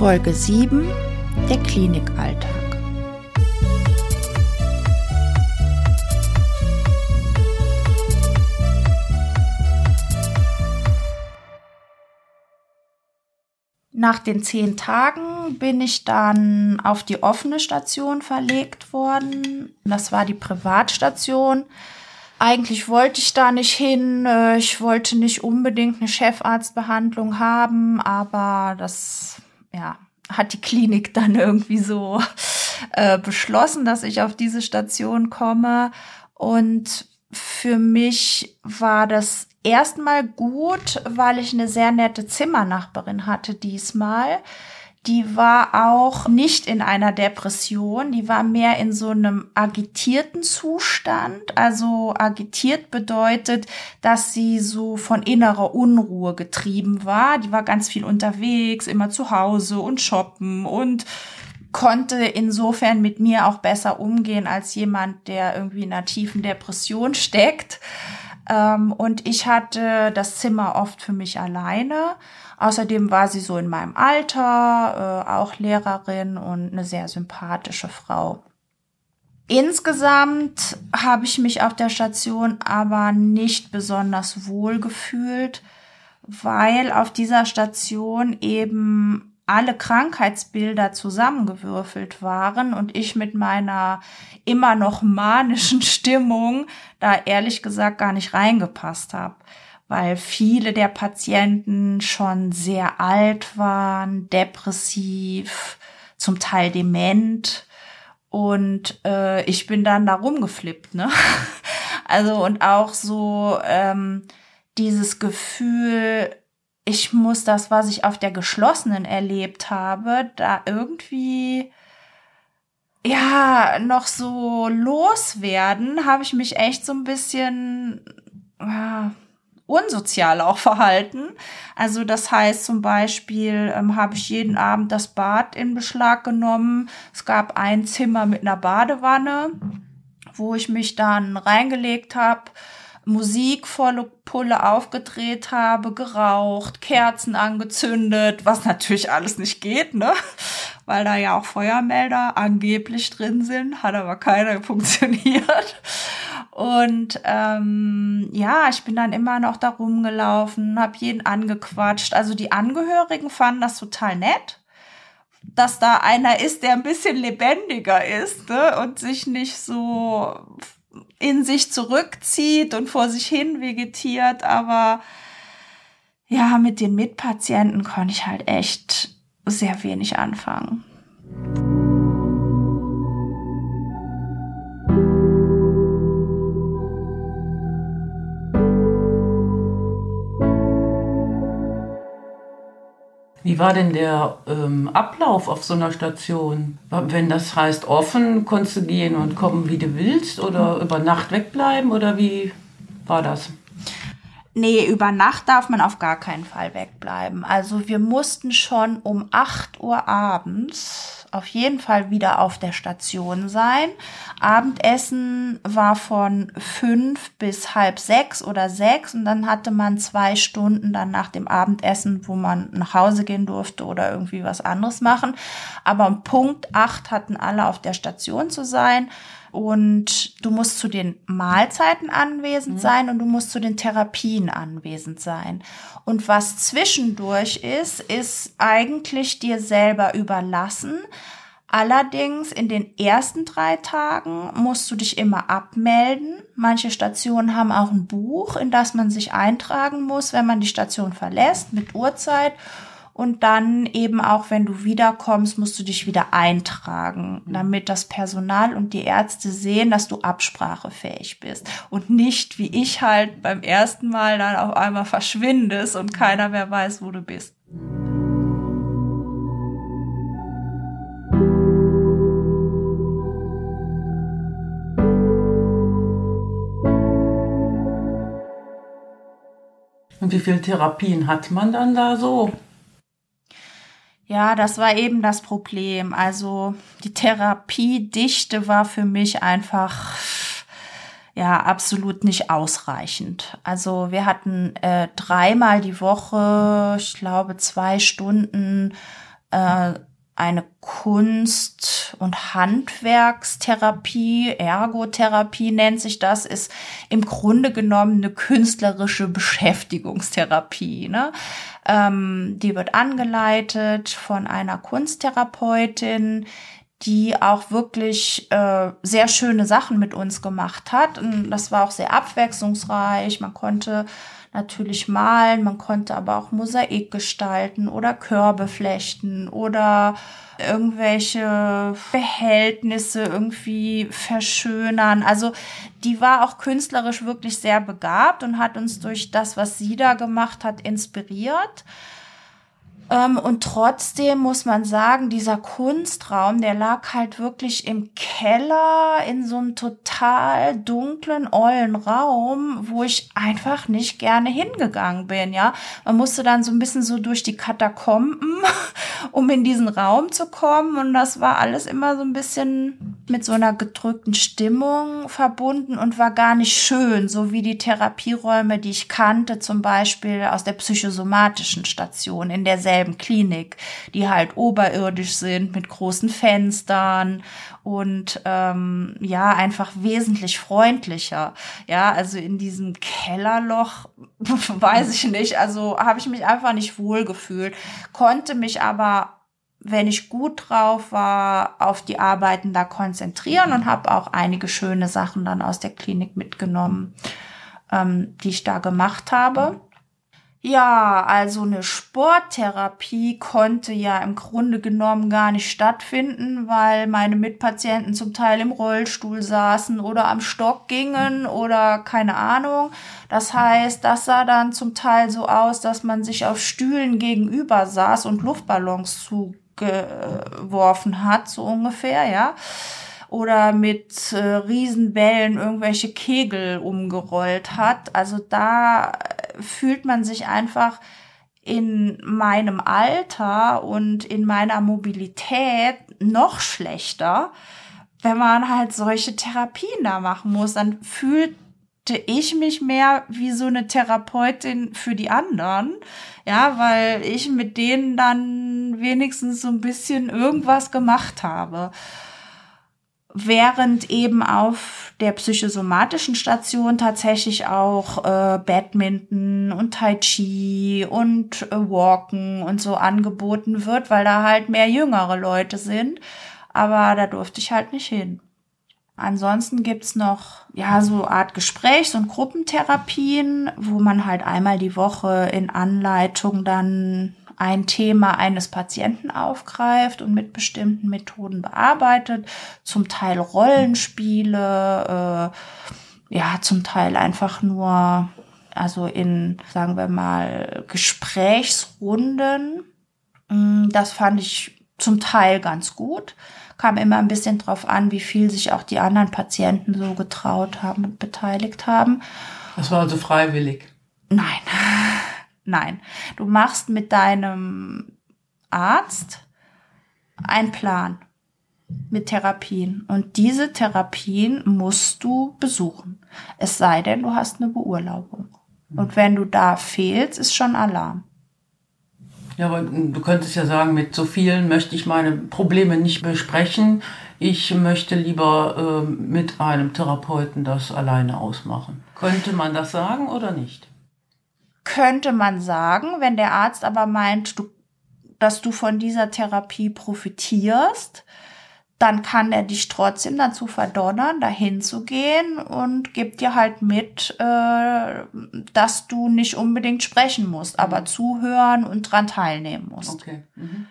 Folge 7 Der Klinikalltag. Nach den zehn Tagen bin ich dann auf die offene Station verlegt worden. Das war die Privatstation. Eigentlich wollte ich da nicht hin. Äh, ich wollte nicht unbedingt eine Chefarztbehandlung haben, aber das ja, hat die Klinik dann irgendwie so äh, beschlossen, dass ich auf diese Station komme. Und für mich war das erstmal gut, weil ich eine sehr nette Zimmernachbarin hatte diesmal die war auch nicht in einer Depression, die war mehr in so einem agitierten Zustand. Also agitiert bedeutet, dass sie so von innerer Unruhe getrieben war. Die war ganz viel unterwegs, immer zu Hause und shoppen und konnte insofern mit mir auch besser umgehen als jemand, der irgendwie in einer tiefen Depression steckt. Ähm, und ich hatte das Zimmer oft für mich alleine. Außerdem war sie so in meinem Alter, äh, auch Lehrerin und eine sehr sympathische Frau. Insgesamt habe ich mich auf der Station aber nicht besonders wohl gefühlt, weil auf dieser Station eben alle Krankheitsbilder zusammengewürfelt waren und ich mit meiner immer noch manischen Stimmung da ehrlich gesagt gar nicht reingepasst habe weil viele der Patienten schon sehr alt waren, depressiv, zum Teil dement. Und äh, ich bin dann da rumgeflippt, ne? Also und auch so ähm, dieses Gefühl, ich muss das, was ich auf der geschlossenen erlebt habe, da irgendwie ja noch so loswerden, habe ich mich echt so ein bisschen ja, unsozial auch verhalten. Also das heißt zum Beispiel ähm, habe ich jeden Abend das Bad in Beschlag genommen. Es gab ein Zimmer mit einer Badewanne, wo ich mich dann reingelegt habe. Musik volle Pulle aufgedreht habe, geraucht, Kerzen angezündet, was natürlich alles nicht geht, ne? Weil da ja auch Feuermelder angeblich drin sind, hat aber keiner funktioniert. Und ähm, ja, ich bin dann immer noch da rumgelaufen, habe jeden angequatscht. Also die Angehörigen fanden das total nett, dass da einer ist, der ein bisschen lebendiger ist ne? und sich nicht so in sich zurückzieht und vor sich hin vegetiert. Aber ja, mit den Mitpatienten konnte ich halt echt sehr wenig anfangen. War denn der ähm, Ablauf auf so einer Station? Wenn das heißt offen, konntest du gehen und kommen, wie du willst oder über Nacht wegbleiben oder wie war das? Nee, über Nacht darf man auf gar keinen Fall wegbleiben. Also wir mussten schon um 8 Uhr abends auf jeden Fall wieder auf der Station sein. Abendessen war von fünf bis halb sechs oder sechs und dann hatte man zwei Stunden dann nach dem Abendessen, wo man nach Hause gehen durfte oder irgendwie was anderes machen. Aber um Punkt acht hatten alle auf der Station zu sein. Und du musst zu den Mahlzeiten anwesend mhm. sein und du musst zu den Therapien anwesend sein. Und was zwischendurch ist, ist eigentlich dir selber überlassen. Allerdings in den ersten drei Tagen musst du dich immer abmelden. Manche Stationen haben auch ein Buch, in das man sich eintragen muss, wenn man die Station verlässt, mit Uhrzeit. Und dann eben auch, wenn du wiederkommst, musst du dich wieder eintragen, damit das Personal und die Ärzte sehen, dass du absprachefähig bist. Und nicht, wie ich halt beim ersten Mal dann auf einmal verschwindest und keiner mehr weiß, wo du bist. Und wie viele Therapien hat man dann da so? Ja, das war eben das Problem. Also die Therapiedichte war für mich einfach ja absolut nicht ausreichend. Also wir hatten äh, dreimal die Woche, ich glaube zwei Stunden äh, eine Kunst- und Handwerkstherapie, Ergotherapie nennt sich das, ist im Grunde genommen eine künstlerische Beschäftigungstherapie. Ne? Ähm, die wird angeleitet von einer Kunsttherapeutin, die auch wirklich äh, sehr schöne Sachen mit uns gemacht hat. Und das war auch sehr abwechslungsreich. Man konnte natürlich malen, man konnte aber auch Mosaik gestalten oder Körbe flechten oder irgendwelche Behältnisse irgendwie verschönern. Also die war auch künstlerisch wirklich sehr begabt und hat uns durch das, was sie da gemacht hat, inspiriert. Ähm, und trotzdem muss man sagen, dieser Kunstraum, der lag halt wirklich im Keller in so einem total dunklen, ollen Raum, wo ich einfach nicht gerne hingegangen bin, ja. Man musste dann so ein bisschen so durch die Katakomben, um in diesen Raum zu kommen. Und das war alles immer so ein bisschen mit so einer gedrückten Stimmung verbunden und war gar nicht schön, so wie die Therapieräume, die ich kannte, zum Beispiel aus der psychosomatischen Station in derselben Klinik, die halt oberirdisch sind mit großen Fenstern und ähm, ja, einfach wesentlich freundlicher. Ja, also in diesem Kellerloch, weiß ich nicht, also habe ich mich einfach nicht wohl gefühlt, konnte mich aber wenn ich gut drauf war, auf die Arbeiten da konzentrieren und habe auch einige schöne Sachen dann aus der Klinik mitgenommen, ähm, die ich da gemacht habe. Ja, also eine Sporttherapie konnte ja im Grunde genommen gar nicht stattfinden, weil meine Mitpatienten zum Teil im Rollstuhl saßen oder am Stock gingen oder keine Ahnung. Das heißt, das sah dann zum Teil so aus, dass man sich auf Stühlen gegenüber saß und Luftballons zugeworfen hat, so ungefähr, ja oder mit äh, Riesenbällen irgendwelche Kegel umgerollt hat. Also da fühlt man sich einfach in meinem Alter und in meiner Mobilität noch schlechter, wenn man halt solche Therapien da machen muss. Dann fühlte ich mich mehr wie so eine Therapeutin für die anderen. Ja, weil ich mit denen dann wenigstens so ein bisschen irgendwas gemacht habe während eben auf der psychosomatischen Station tatsächlich auch äh, Badminton und Tai Chi und äh, Walken und so angeboten wird, weil da halt mehr jüngere Leute sind. Aber da durfte ich halt nicht hin. Ansonsten gibt's noch, ja, so Art Gesprächs- und Gruppentherapien, wo man halt einmal die Woche in Anleitung dann ein Thema eines Patienten aufgreift und mit bestimmten Methoden bearbeitet, zum Teil Rollenspiele, äh, ja, zum Teil einfach nur, also in, sagen wir mal, Gesprächsrunden. Mm, das fand ich zum Teil ganz gut. Kam immer ein bisschen drauf an, wie viel sich auch die anderen Patienten so getraut haben und beteiligt haben. Das war also freiwillig? Nein. Nein, du machst mit deinem Arzt einen Plan mit Therapien und diese Therapien musst du besuchen. Es sei denn, du hast eine Beurlaubung. Und wenn du da fehlst, ist schon Alarm. Ja, aber du könntest ja sagen, mit so vielen möchte ich meine Probleme nicht besprechen. Ich möchte lieber äh, mit einem Therapeuten das alleine ausmachen. Könnte man das sagen oder nicht? Könnte man sagen, wenn der Arzt aber meint, du, dass du von dieser Therapie profitierst, dann kann er dich trotzdem dazu verdonnern, dahin zu gehen und gibt dir halt mit, äh, dass du nicht unbedingt sprechen musst, mhm. aber zuhören und dran teilnehmen musst. Okay. Mhm.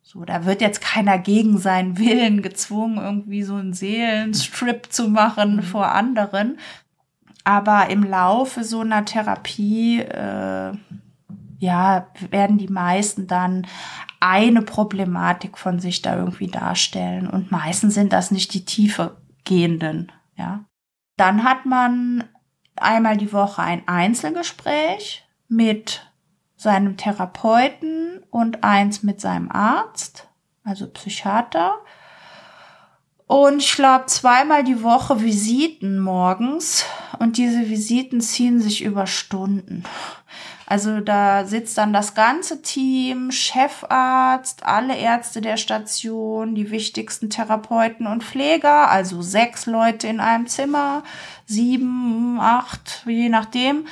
So, da wird jetzt keiner gegen seinen Willen gezwungen, irgendwie so einen Seelenstrip zu machen mhm. vor anderen, aber im Laufe so einer Therapie, äh, ja, werden die meisten dann eine Problematik von sich da irgendwie darstellen. Und meistens sind das nicht die tiefer gehenden, ja. Dann hat man einmal die Woche ein Einzelgespräch mit seinem Therapeuten und eins mit seinem Arzt, also Psychiater. Und ich glaube zweimal die Woche Visiten morgens. Und diese Visiten ziehen sich über Stunden. Also da sitzt dann das ganze Team, Chefarzt, alle Ärzte der Station, die wichtigsten Therapeuten und Pfleger, also sechs Leute in einem Zimmer, sieben, acht, je nachdem.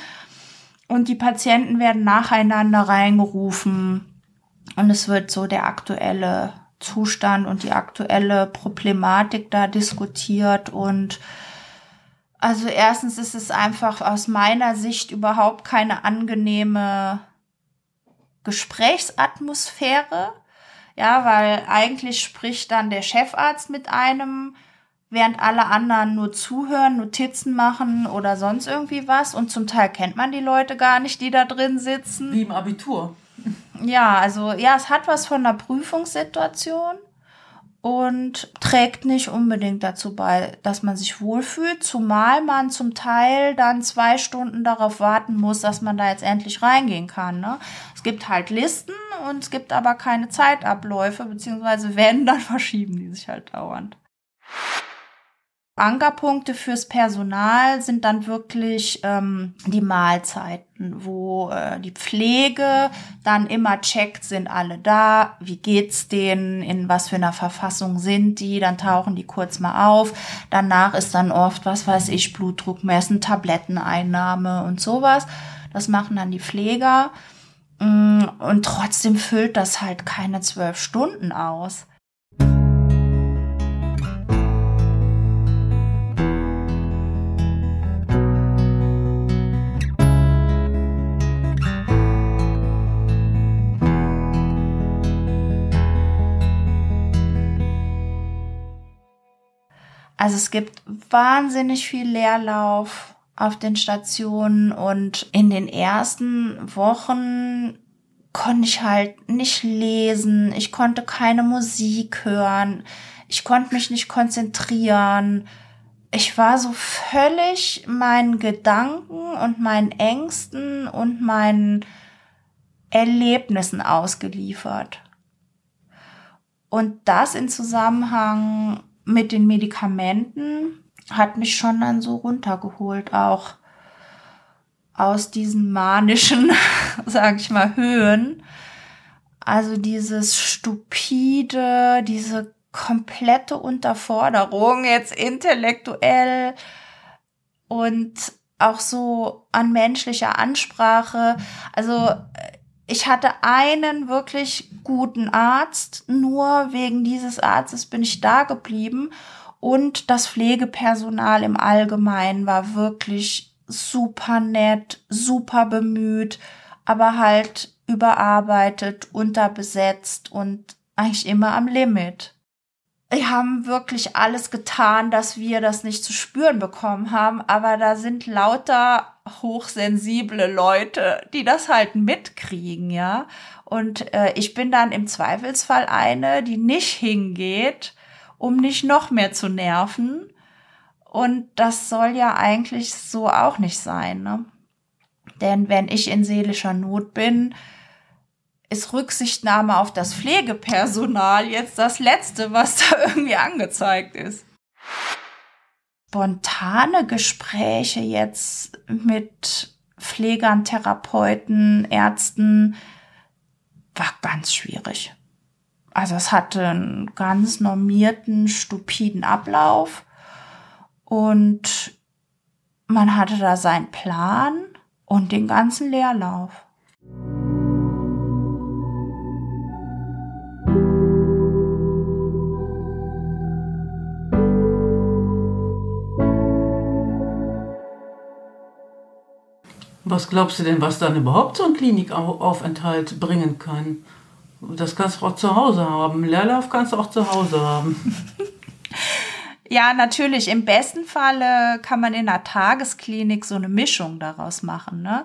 Und die Patienten werden nacheinander reingerufen. Und es wird so der aktuelle Zustand und die aktuelle Problematik da diskutiert und also erstens ist es einfach aus meiner Sicht überhaupt keine angenehme Gesprächsatmosphäre. Ja, weil eigentlich spricht dann der Chefarzt mit einem, während alle anderen nur zuhören, Notizen machen oder sonst irgendwie was. Und zum Teil kennt man die Leute gar nicht, die da drin sitzen. Wie im Abitur. Ja, also ja, es hat was von einer Prüfungssituation und trägt nicht unbedingt dazu bei, dass man sich wohlfühlt, zumal man zum Teil dann zwei Stunden darauf warten muss, dass man da jetzt endlich reingehen kann. Ne? Es gibt halt Listen und es gibt aber keine Zeitabläufe, beziehungsweise wenn, dann verschieben die sich halt dauernd. Ankerpunkte fürs Personal sind dann wirklich ähm, die Mahlzeiten, wo äh, die Pflege dann immer checkt, sind alle da, wie geht's denen, in was für einer Verfassung sind die, dann tauchen die kurz mal auf. Danach ist dann oft, was weiß ich, Blutdruck messen, Tabletteneinnahme und sowas. Das machen dann die Pfleger. Mm, und trotzdem füllt das halt keine zwölf Stunden aus. Also es gibt wahnsinnig viel Leerlauf auf den Stationen und in den ersten Wochen konnte ich halt nicht lesen, ich konnte keine Musik hören, ich konnte mich nicht konzentrieren. Ich war so völlig meinen Gedanken und meinen Ängsten und meinen Erlebnissen ausgeliefert. Und das in Zusammenhang mit den Medikamenten hat mich schon dann so runtergeholt, auch aus diesen manischen, sag ich mal, Höhen. Also dieses stupide, diese komplette Unterforderung jetzt intellektuell und auch so an menschlicher Ansprache. Also ich hatte einen wirklich guten Arzt, nur wegen dieses Arztes bin ich da geblieben und das Pflegepersonal im Allgemeinen war wirklich super nett, super bemüht, aber halt überarbeitet, unterbesetzt und eigentlich immer am Limit. Die haben wirklich alles getan, dass wir das nicht zu spüren bekommen haben, aber da sind lauter hochsensible Leute, die das halt mitkriegen, ja. Und äh, ich bin dann im Zweifelsfall eine, die nicht hingeht, um nicht noch mehr zu nerven. Und das soll ja eigentlich so auch nicht sein, ne? Denn wenn ich in seelischer Not bin, ist Rücksichtnahme auf das Pflegepersonal jetzt das Letzte, was da irgendwie angezeigt ist. Spontane Gespräche jetzt mit Pflegern, Therapeuten, Ärzten war ganz schwierig. Also es hatte einen ganz normierten, stupiden Ablauf und man hatte da seinen Plan und den ganzen Leerlauf. Was glaubst du denn, was dann überhaupt so ein Klinikaufenthalt bringen kann? Das kannst du auch zu Hause haben. Leerlauf kannst du auch zu Hause haben. Ja, natürlich. Im besten Falle kann man in einer Tagesklinik so eine Mischung daraus machen. Ne?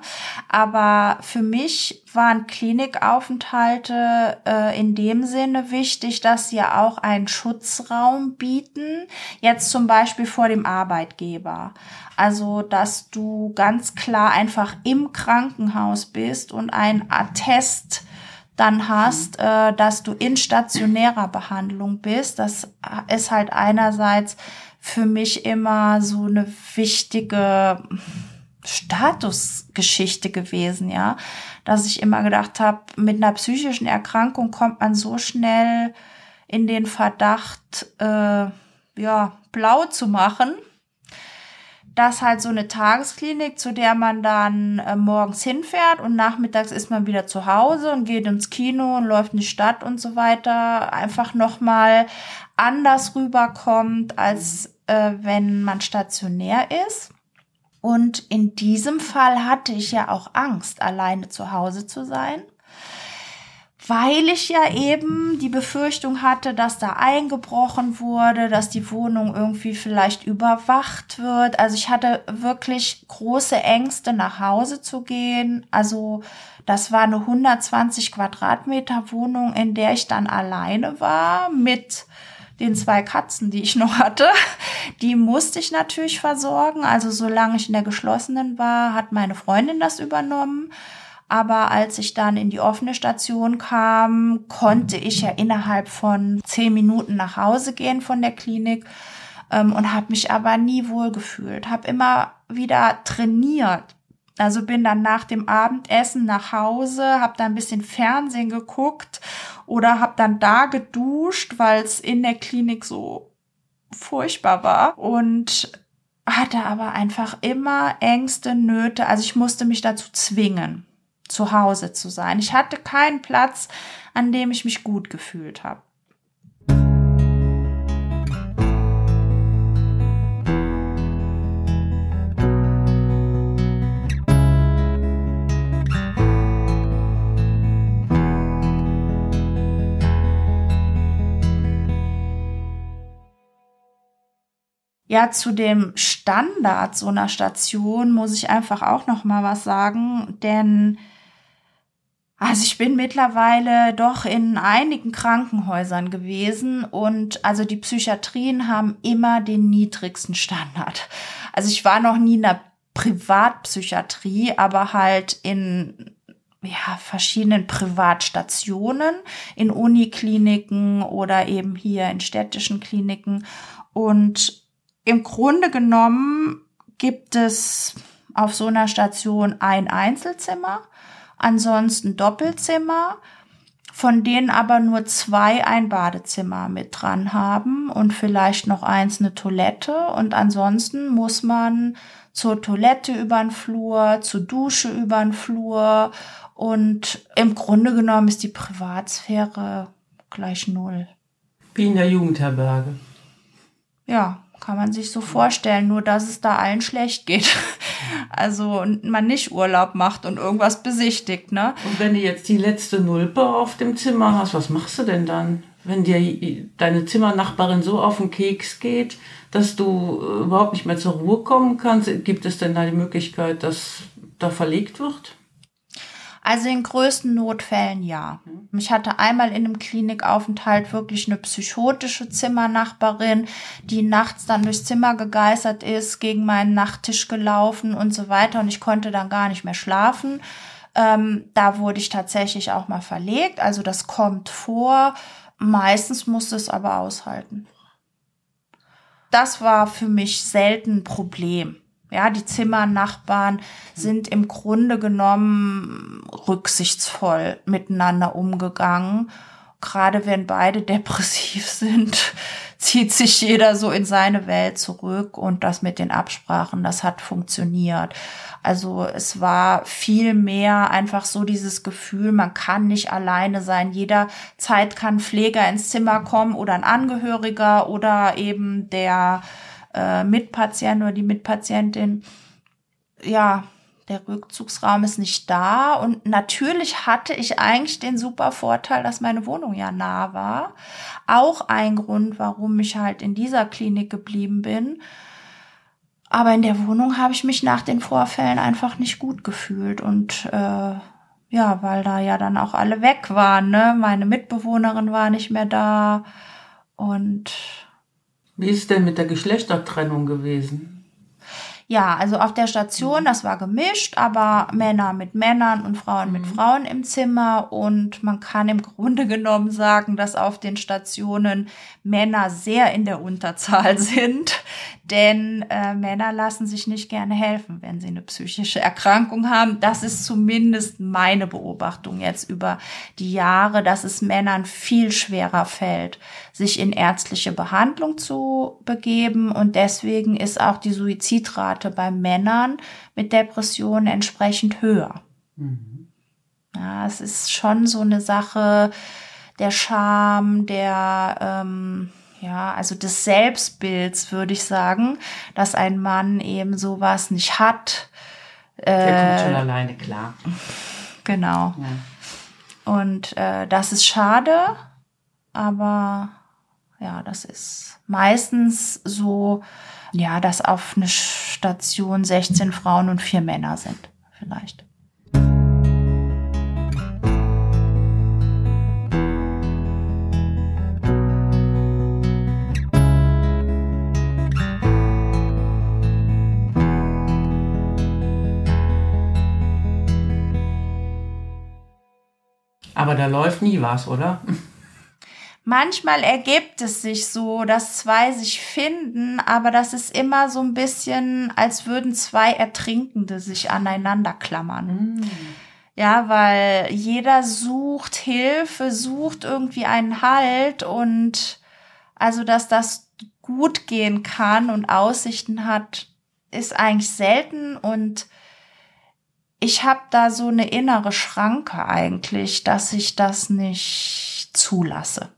Aber für mich waren Klinikaufenthalte äh, in dem Sinne wichtig, dass sie auch einen Schutzraum bieten. Jetzt zum Beispiel vor dem Arbeitgeber. Also, dass du ganz klar einfach im Krankenhaus bist und ein Attest dann hast, mhm. äh, dass du in stationärer Behandlung bist. Das ist halt einerseits für mich immer so eine wichtige Statusgeschichte gewesen, ja, dass ich immer gedacht habe, mit einer psychischen Erkrankung kommt man so schnell in den Verdacht, äh, ja, blau zu machen das halt so eine Tagesklinik, zu der man dann äh, morgens hinfährt und nachmittags ist man wieder zu Hause und geht ins Kino und läuft in die Stadt und so weiter, einfach nochmal anders rüberkommt, als äh, wenn man stationär ist. Und in diesem Fall hatte ich ja auch Angst, alleine zu Hause zu sein weil ich ja eben die Befürchtung hatte, dass da eingebrochen wurde, dass die Wohnung irgendwie vielleicht überwacht wird. Also ich hatte wirklich große Ängste, nach Hause zu gehen. Also das war eine 120 Quadratmeter Wohnung, in der ich dann alleine war mit den zwei Katzen, die ich noch hatte. Die musste ich natürlich versorgen. Also solange ich in der geschlossenen war, hat meine Freundin das übernommen. Aber als ich dann in die offene Station kam, konnte ich ja innerhalb von zehn Minuten nach Hause gehen von der Klinik ähm, und habe mich aber nie wohl gefühlt. Habe immer wieder trainiert. Also bin dann nach dem Abendessen nach Hause, habe dann ein bisschen Fernsehen geguckt oder habe dann da geduscht, weil es in der Klinik so furchtbar war und hatte aber einfach immer Ängste, Nöte. Also ich musste mich dazu zwingen zu Hause zu sein. Ich hatte keinen Platz, an dem ich mich gut gefühlt habe. Ja, zu dem Standard so einer Station muss ich einfach auch noch mal was sagen, denn also ich bin mittlerweile doch in einigen Krankenhäusern gewesen und also die Psychiatrien haben immer den niedrigsten Standard. Also ich war noch nie in der Privatpsychiatrie, aber halt in ja, verschiedenen Privatstationen, in Unikliniken oder eben hier in städtischen Kliniken. Und im Grunde genommen gibt es auf so einer Station ein Einzelzimmer ansonsten Doppelzimmer, von denen aber nur zwei ein Badezimmer mit dran haben und vielleicht noch eins eine Toilette und ansonsten muss man zur Toilette über den Flur, zur Dusche über den Flur und im Grunde genommen ist die Privatsphäre gleich null. Wie in der Jugendherberge. Ja, kann man sich so vorstellen, nur dass es da allen schlecht geht. Also man nicht Urlaub macht und irgendwas besichtigt, ne? Und wenn du jetzt die letzte Nulpe auf dem Zimmer hast, was machst du denn dann? Wenn dir deine Zimmernachbarin so auf den Keks geht, dass du äh, überhaupt nicht mehr zur Ruhe kommen kannst, gibt es denn da die Möglichkeit, dass da verlegt wird? Also in größten Notfällen ja. Mhm. Ich hatte einmal in einem Klinikaufenthalt wirklich eine psychotische Zimmernachbarin, die nachts dann durchs Zimmer gegeistert ist, gegen meinen Nachttisch gelaufen und so weiter und ich konnte dann gar nicht mehr schlafen. Ähm, da wurde ich tatsächlich auch mal verlegt. Also das kommt vor. Meistens musste es aber aushalten. Das war für mich selten ein Problem. Ja, die Zimmernachbarn sind im Grunde genommen rücksichtsvoll miteinander umgegangen. Gerade wenn beide depressiv sind, zieht sich jeder so in seine Welt zurück und das mit den Absprachen, das hat funktioniert. Also es war viel mehr einfach so dieses Gefühl, man kann nicht alleine sein. Jederzeit kann Pfleger ins Zimmer kommen oder ein Angehöriger oder eben der äh, Mitpatient oder die Mitpatientin, ja, der Rückzugsraum ist nicht da. Und natürlich hatte ich eigentlich den super Vorteil, dass meine Wohnung ja nah war. Auch ein Grund, warum ich halt in dieser Klinik geblieben bin. Aber in der Wohnung habe ich mich nach den Vorfällen einfach nicht gut gefühlt. Und äh, ja, weil da ja dann auch alle weg waren. Ne? Meine Mitbewohnerin war nicht mehr da. Und wie ist es denn mit der Geschlechtertrennung gewesen? Ja, also auf der Station, das war gemischt, aber Männer mit Männern und Frauen mhm. mit Frauen im Zimmer. Und man kann im Grunde genommen sagen, dass auf den Stationen Männer sehr in der Unterzahl sind. Denn äh, Männer lassen sich nicht gerne helfen, wenn sie eine psychische Erkrankung haben. Das ist zumindest meine Beobachtung jetzt über die Jahre, dass es Männern viel schwerer fällt, sich in ärztliche Behandlung zu begeben. Und deswegen ist auch die Suizidrate bei Männern mit Depressionen entsprechend höher. Mhm. Ja, es ist schon so eine Sache der Scham, der ähm, ja, also des Selbstbilds würde ich sagen, dass ein Mann eben sowas nicht hat. Der kommt schon äh, alleine klar. Genau. Ja. Und äh, das ist schade, aber ja, das ist meistens so, ja, dass auf eine Station 16 Frauen und vier Männer sind, vielleicht. Aber da läuft nie was, oder? Manchmal ergibt es sich so, dass zwei sich finden, aber das ist immer so ein bisschen, als würden zwei Ertrinkende sich aneinander klammern. Mm. Ja, weil jeder sucht Hilfe, sucht irgendwie einen Halt und also, dass das gut gehen kann und Aussichten hat, ist eigentlich selten und ich habe da so eine innere Schranke eigentlich, dass ich das nicht zulasse.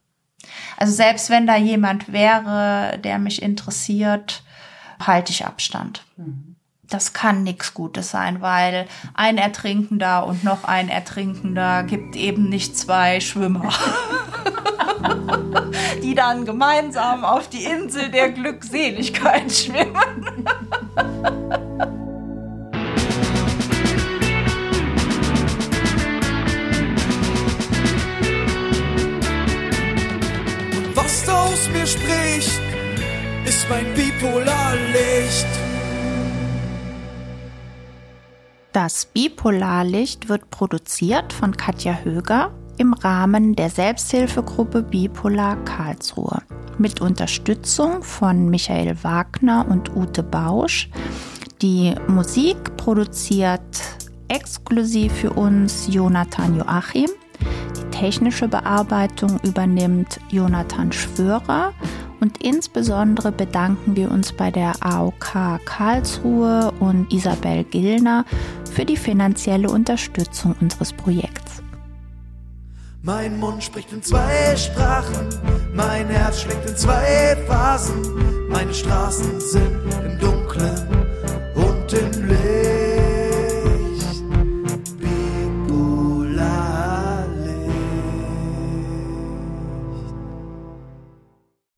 Also selbst wenn da jemand wäre, der mich interessiert, halte ich Abstand. Mhm. Das kann nichts Gutes sein, weil ein Ertrinkender und noch ein Ertrinkender gibt eben nicht zwei Schwimmer, die dann gemeinsam auf die Insel der Glückseligkeit schwimmen. aus mir spricht, ist mein Bipolarlicht. Das Bipolarlicht wird produziert von Katja Höger im Rahmen der Selbsthilfegruppe Bipolar Karlsruhe mit Unterstützung von Michael Wagner und Ute Bausch. Die Musik produziert exklusiv für uns Jonathan Joachim technische Bearbeitung übernimmt Jonathan Schwörer und insbesondere bedanken wir uns bei der AOK Karlsruhe und Isabel Gillner für die finanzielle Unterstützung unseres Projekts. Mein Mund spricht in zwei Sprachen, mein Herz schlägt in zwei Phasen, meine Straßen sind im Dunklen und im Licht.